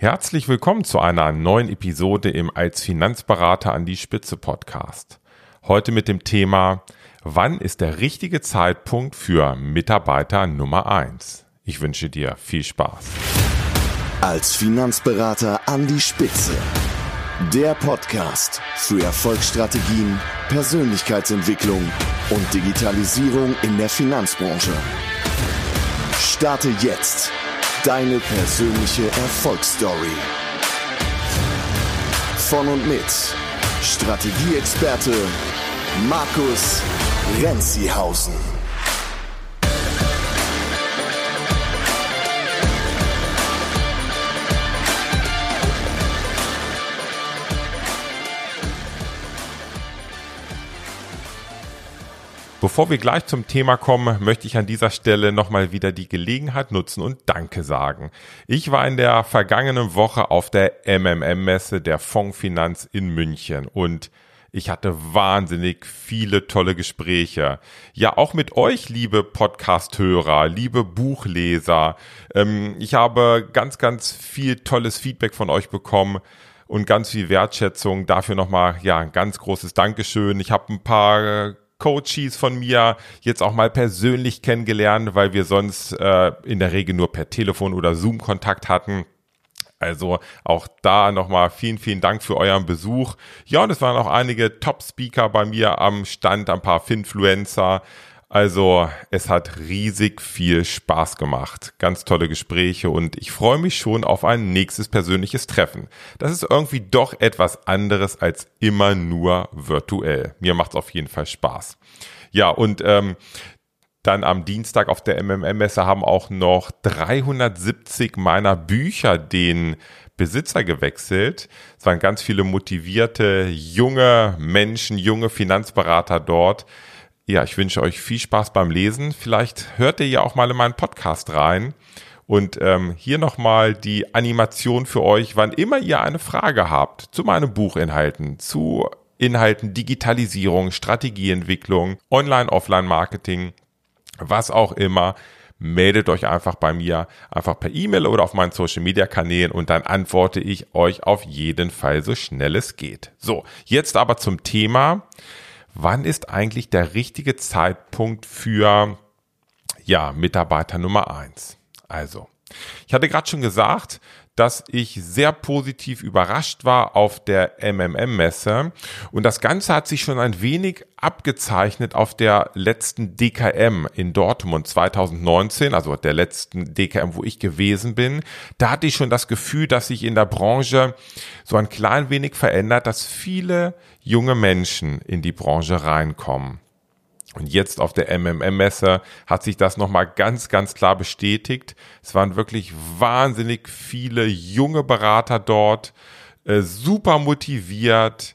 Herzlich willkommen zu einer neuen Episode im Als Finanzberater an die Spitze Podcast. Heute mit dem Thema Wann ist der richtige Zeitpunkt für Mitarbeiter Nummer eins? Ich wünsche dir viel Spaß. Als Finanzberater an die Spitze. Der Podcast für Erfolgsstrategien, Persönlichkeitsentwicklung und Digitalisierung in der Finanzbranche. Starte jetzt Deine persönliche Erfolgsstory. Von und mit Strategieexperte Markus Renzihausen. Bevor wir gleich zum Thema kommen, möchte ich an dieser Stelle nochmal wieder die Gelegenheit nutzen und Danke sagen. Ich war in der vergangenen Woche auf der MMM-Messe der Fondsfinanz in München und ich hatte wahnsinnig viele tolle Gespräche. Ja, auch mit euch, liebe Podcast-Hörer, liebe Buchleser. Ähm, ich habe ganz, ganz viel tolles Feedback von euch bekommen und ganz viel Wertschätzung. Dafür nochmal, ja, ein ganz großes Dankeschön. Ich habe ein paar Coaches von mir jetzt auch mal persönlich kennengelernt, weil wir sonst äh, in der Regel nur per Telefon oder Zoom Kontakt hatten. Also auch da nochmal vielen, vielen Dank für euren Besuch. Ja, und es waren auch einige Top-Speaker bei mir am Stand, ein paar Finfluencer. Also es hat riesig viel Spaß gemacht. Ganz tolle Gespräche und ich freue mich schon auf ein nächstes persönliches Treffen. Das ist irgendwie doch etwas anderes als immer nur virtuell. Mir macht es auf jeden Fall Spaß. Ja, und ähm, dann am Dienstag auf der MMM-Messe haben auch noch 370 meiner Bücher den Besitzer gewechselt. Es waren ganz viele motivierte junge Menschen, junge Finanzberater dort ja, ich wünsche euch viel Spaß beim Lesen. Vielleicht hört ihr ja auch mal in meinen Podcast rein. Und ähm, hier nochmal die Animation für euch, wann immer ihr eine Frage habt zu meinen Buchinhalten, zu Inhalten Digitalisierung, Strategieentwicklung, Online-Offline-Marketing, was auch immer, meldet euch einfach bei mir, einfach per E-Mail oder auf meinen Social-Media-Kanälen und dann antworte ich euch auf jeden Fall so schnell es geht. So, jetzt aber zum Thema wann ist eigentlich der richtige Zeitpunkt für ja, Mitarbeiter Nummer eins? Also, ich hatte gerade schon gesagt, dass ich sehr positiv überrascht war auf der MMM-Messe. Und das Ganze hat sich schon ein wenig abgezeichnet auf der letzten DKM in Dortmund 2019, also der letzten DKM, wo ich gewesen bin. Da hatte ich schon das Gefühl, dass sich in der Branche so ein klein wenig verändert, dass viele junge Menschen in die Branche reinkommen. Und jetzt auf der MMM-Messe hat sich das nochmal ganz, ganz klar bestätigt. Es waren wirklich wahnsinnig viele junge Berater dort, äh, super motiviert,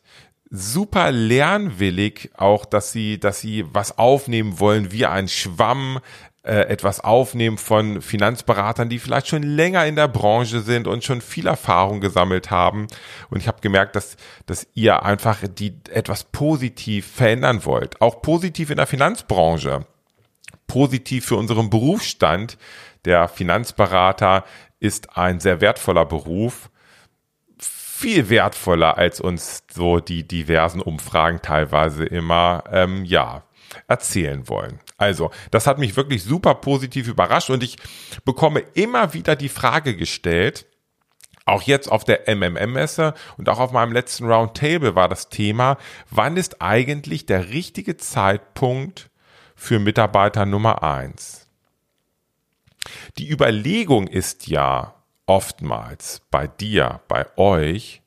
super lernwillig, auch dass sie, dass sie was aufnehmen wollen wie ein Schwamm, äh, etwas aufnehmen von Finanzberatern, die vielleicht schon länger in der Branche sind und schon viel Erfahrung gesammelt haben. Und ich habe gemerkt, dass, dass ihr einfach die etwas positiv verändern wollt. Auch positiv in der Finanzbranche. Positiv für unseren Berufsstand. Der Finanzberater ist ein sehr wertvoller Beruf viel wertvoller, als uns so die diversen Umfragen teilweise immer ähm, ja erzählen wollen. Also, das hat mich wirklich super positiv überrascht und ich bekomme immer wieder die Frage gestellt, auch jetzt auf der MMM-Messe und auch auf meinem letzten Roundtable war das Thema, wann ist eigentlich der richtige Zeitpunkt für Mitarbeiter Nummer eins? Die Überlegung ist ja oftmals bei dir, bei euch,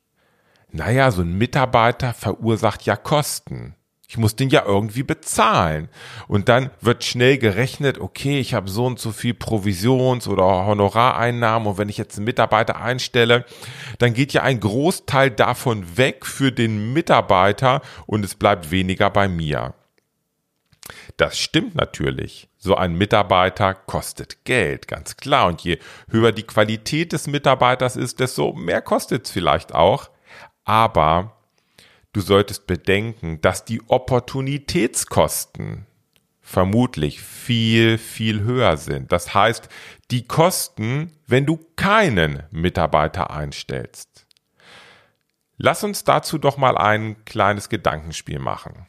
naja, so ein Mitarbeiter verursacht ja Kosten. Ich muss den ja irgendwie bezahlen. Und dann wird schnell gerechnet, okay, ich habe so und so viel Provisions- oder Honorareinnahmen und wenn ich jetzt einen Mitarbeiter einstelle, dann geht ja ein Großteil davon weg für den Mitarbeiter und es bleibt weniger bei mir. Das stimmt natürlich. So ein Mitarbeiter kostet Geld, ganz klar. Und je höher die Qualität des Mitarbeiters ist, desto mehr kostet es vielleicht auch. Aber du solltest bedenken, dass die Opportunitätskosten vermutlich viel, viel höher sind. Das heißt, die Kosten, wenn du keinen Mitarbeiter einstellst. Lass uns dazu doch mal ein kleines Gedankenspiel machen.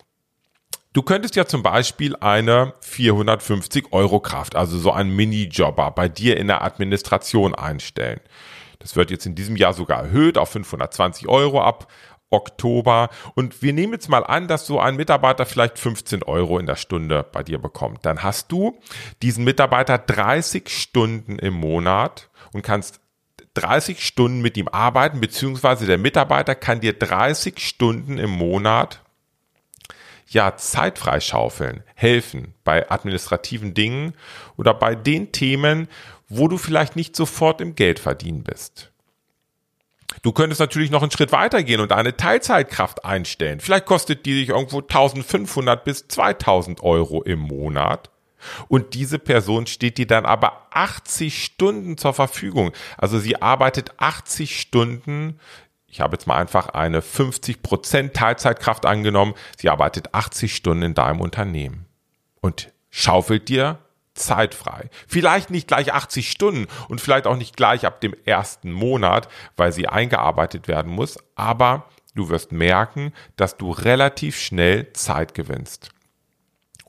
Du könntest ja zum Beispiel eine 450 Euro Kraft, also so ein Minijobber bei dir in der Administration einstellen. Das wird jetzt in diesem Jahr sogar erhöht auf 520 Euro ab Oktober. Und wir nehmen jetzt mal an, dass so ein Mitarbeiter vielleicht 15 Euro in der Stunde bei dir bekommt. Dann hast du diesen Mitarbeiter 30 Stunden im Monat und kannst 30 Stunden mit ihm arbeiten, beziehungsweise der Mitarbeiter kann dir 30 Stunden im Monat ja, Zeit freischaufeln, helfen bei administrativen Dingen oder bei den Themen, wo du vielleicht nicht sofort im Geld verdienen bist. Du könntest natürlich noch einen Schritt weiter gehen und eine Teilzeitkraft einstellen. Vielleicht kostet die sich irgendwo 1500 bis 2000 Euro im Monat. Und diese Person steht dir dann aber 80 Stunden zur Verfügung. Also sie arbeitet 80 Stunden. Ich habe jetzt mal einfach eine 50% Teilzeitkraft angenommen. Sie arbeitet 80 Stunden in deinem Unternehmen und schaufelt dir Zeit frei. Vielleicht nicht gleich 80 Stunden und vielleicht auch nicht gleich ab dem ersten Monat, weil sie eingearbeitet werden muss, aber du wirst merken, dass du relativ schnell Zeit gewinnst.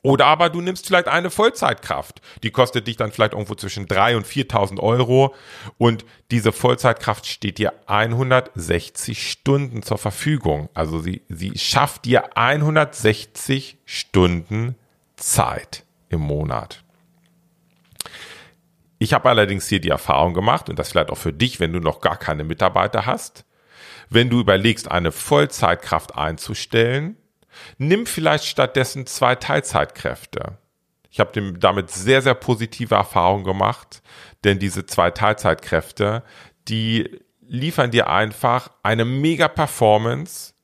Oder aber du nimmst vielleicht eine Vollzeitkraft. Die kostet dich dann vielleicht irgendwo zwischen 3.000 und 4.000 Euro. Und diese Vollzeitkraft steht dir 160 Stunden zur Verfügung. Also sie, sie schafft dir 160 Stunden Zeit im Monat. Ich habe allerdings hier die Erfahrung gemacht, und das vielleicht auch für dich, wenn du noch gar keine Mitarbeiter hast, wenn du überlegst, eine Vollzeitkraft einzustellen, nimm vielleicht stattdessen zwei Teilzeitkräfte. Ich habe damit sehr, sehr positive Erfahrungen gemacht, denn diese zwei Teilzeitkräfte, die liefern dir einfach eine mega Performance.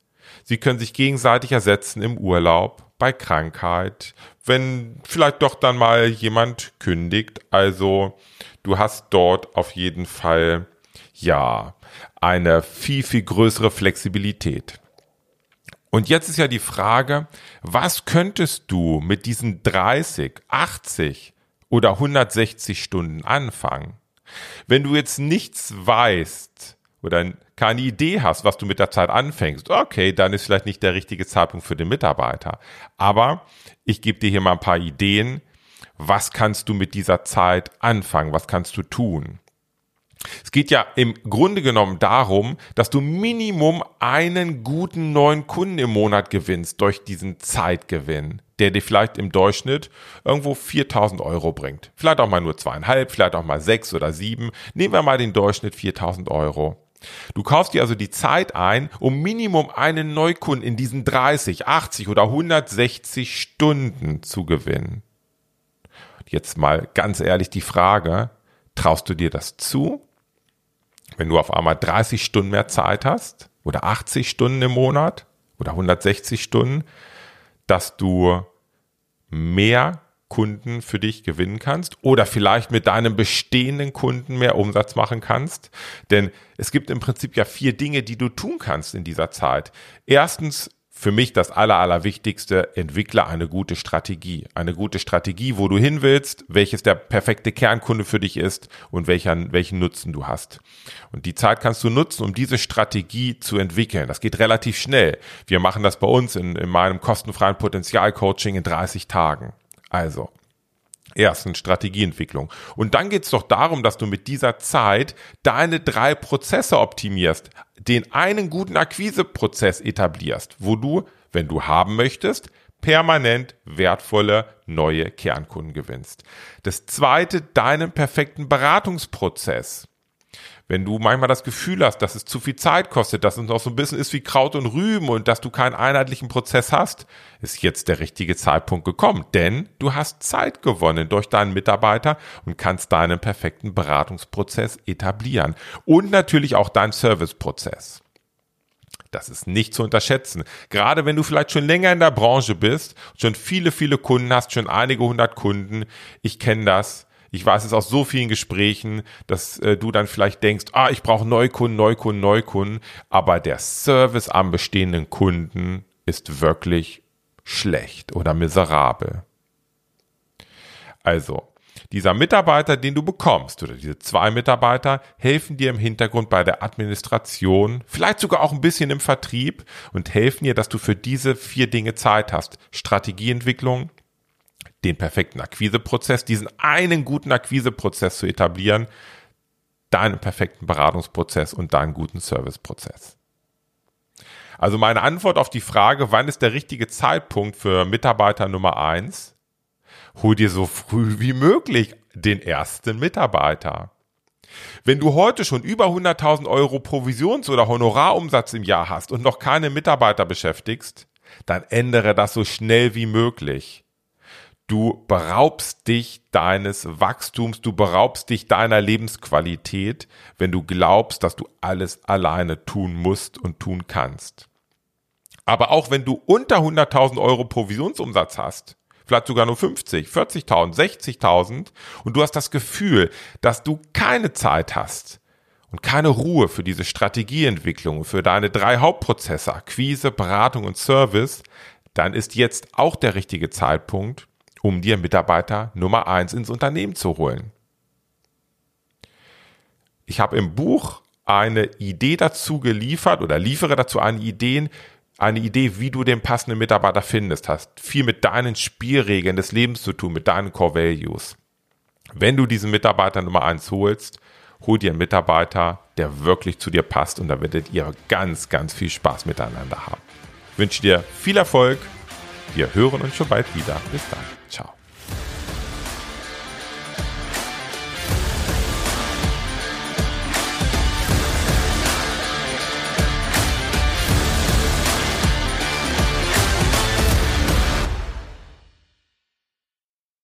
Sie können sich gegenseitig ersetzen im Urlaub, bei Krankheit, wenn vielleicht doch dann mal jemand kündigt. Also du hast dort auf jeden Fall ja eine viel, viel größere Flexibilität. Und jetzt ist ja die Frage, was könntest du mit diesen 30, 80 oder 160 Stunden anfangen? Wenn du jetzt nichts weißt oder keine Idee hast, was du mit der Zeit anfängst, okay, dann ist vielleicht nicht der richtige Zeitpunkt für den Mitarbeiter. Aber ich gebe dir hier mal ein paar Ideen. Was kannst du mit dieser Zeit anfangen? Was kannst du tun? Es geht ja im Grunde genommen darum, dass du Minimum einen guten neuen Kunden im Monat gewinnst durch diesen Zeitgewinn, der dir vielleicht im Durchschnitt irgendwo 4000 Euro bringt. Vielleicht auch mal nur zweieinhalb, vielleicht auch mal sechs oder sieben. Nehmen wir mal den Durchschnitt 4000 Euro. Du kaufst dir also die Zeit ein, um Minimum einen Neukunden in diesen 30, 80 oder 160 Stunden zu gewinnen. Jetzt mal ganz ehrlich die Frage, traust du dir das zu? Wenn du auf einmal 30 Stunden mehr Zeit hast oder 80 Stunden im Monat oder 160 Stunden, dass du mehr Kunden für dich gewinnen kannst oder vielleicht mit deinem bestehenden Kunden mehr Umsatz machen kannst. Denn es gibt im Prinzip ja vier Dinge, die du tun kannst in dieser Zeit. Erstens für mich das Aller, entwickle eine gute Strategie. Eine gute Strategie, wo du hin willst, welches der perfekte Kernkunde für dich ist und welchen, welchen Nutzen du hast. Und die Zeit kannst du nutzen, um diese Strategie zu entwickeln. Das geht relativ schnell. Wir machen das bei uns in, in meinem kostenfreien Potenzialcoaching in 30 Tagen. Also, erstens Strategieentwicklung. Und dann geht es doch darum, dass du mit dieser Zeit deine drei Prozesse optimierst, den einen guten Akquiseprozess etablierst, wo du, wenn du haben möchtest, permanent wertvolle neue Kernkunden gewinnst. Das zweite, deinen perfekten Beratungsprozess wenn du manchmal das Gefühl hast, dass es zu viel Zeit kostet, dass es noch so ein bisschen ist wie Kraut und Rüben und dass du keinen einheitlichen Prozess hast, ist jetzt der richtige Zeitpunkt gekommen. Denn du hast Zeit gewonnen durch deinen Mitarbeiter und kannst deinen perfekten Beratungsprozess etablieren. Und natürlich auch deinen Serviceprozess. Das ist nicht zu unterschätzen. Gerade wenn du vielleicht schon länger in der Branche bist, schon viele, viele Kunden hast, schon einige hundert Kunden. Ich kenne das ich weiß es aus so vielen Gesprächen, dass äh, du dann vielleicht denkst, ah, ich brauche Neukunden, Neukunden, Neukunden, aber der Service am bestehenden Kunden ist wirklich schlecht oder miserabel. Also, dieser Mitarbeiter, den du bekommst, oder diese zwei Mitarbeiter, helfen dir im Hintergrund bei der Administration, vielleicht sogar auch ein bisschen im Vertrieb und helfen dir, dass du für diese vier Dinge Zeit hast. Strategieentwicklung, den perfekten Akquiseprozess, diesen einen guten Akquiseprozess zu etablieren, deinen perfekten Beratungsprozess und deinen guten Serviceprozess. Also meine Antwort auf die Frage, wann ist der richtige Zeitpunkt für Mitarbeiter Nummer eins? Hol dir so früh wie möglich den ersten Mitarbeiter. Wenn du heute schon über 100.000 Euro Provisions- oder Honorarumsatz im Jahr hast und noch keine Mitarbeiter beschäftigst, dann ändere das so schnell wie möglich. Du beraubst dich deines Wachstums, du beraubst dich deiner Lebensqualität, wenn du glaubst, dass du alles alleine tun musst und tun kannst. Aber auch wenn du unter 100.000 Euro Provisionsumsatz hast, vielleicht sogar nur 50, 40.000, 60.000 und du hast das Gefühl, dass du keine Zeit hast und keine Ruhe für diese Strategieentwicklung, für deine drei Hauptprozesse, Akquise, Beratung und Service, dann ist jetzt auch der richtige Zeitpunkt, um dir Mitarbeiter Nummer eins ins Unternehmen zu holen. Ich habe im Buch eine Idee dazu geliefert oder liefere dazu eine Idee, eine Idee, wie du den passenden Mitarbeiter findest, hast viel mit deinen Spielregeln des Lebens zu tun, mit deinen Core Values. Wenn du diesen Mitarbeiter Nummer eins holst, hol dir einen Mitarbeiter, der wirklich zu dir passt und da werdet ihr ganz, ganz viel Spaß miteinander haben. Ich wünsche dir viel Erfolg. Wir hören uns schon bald wieder. Bis dann. Ciao.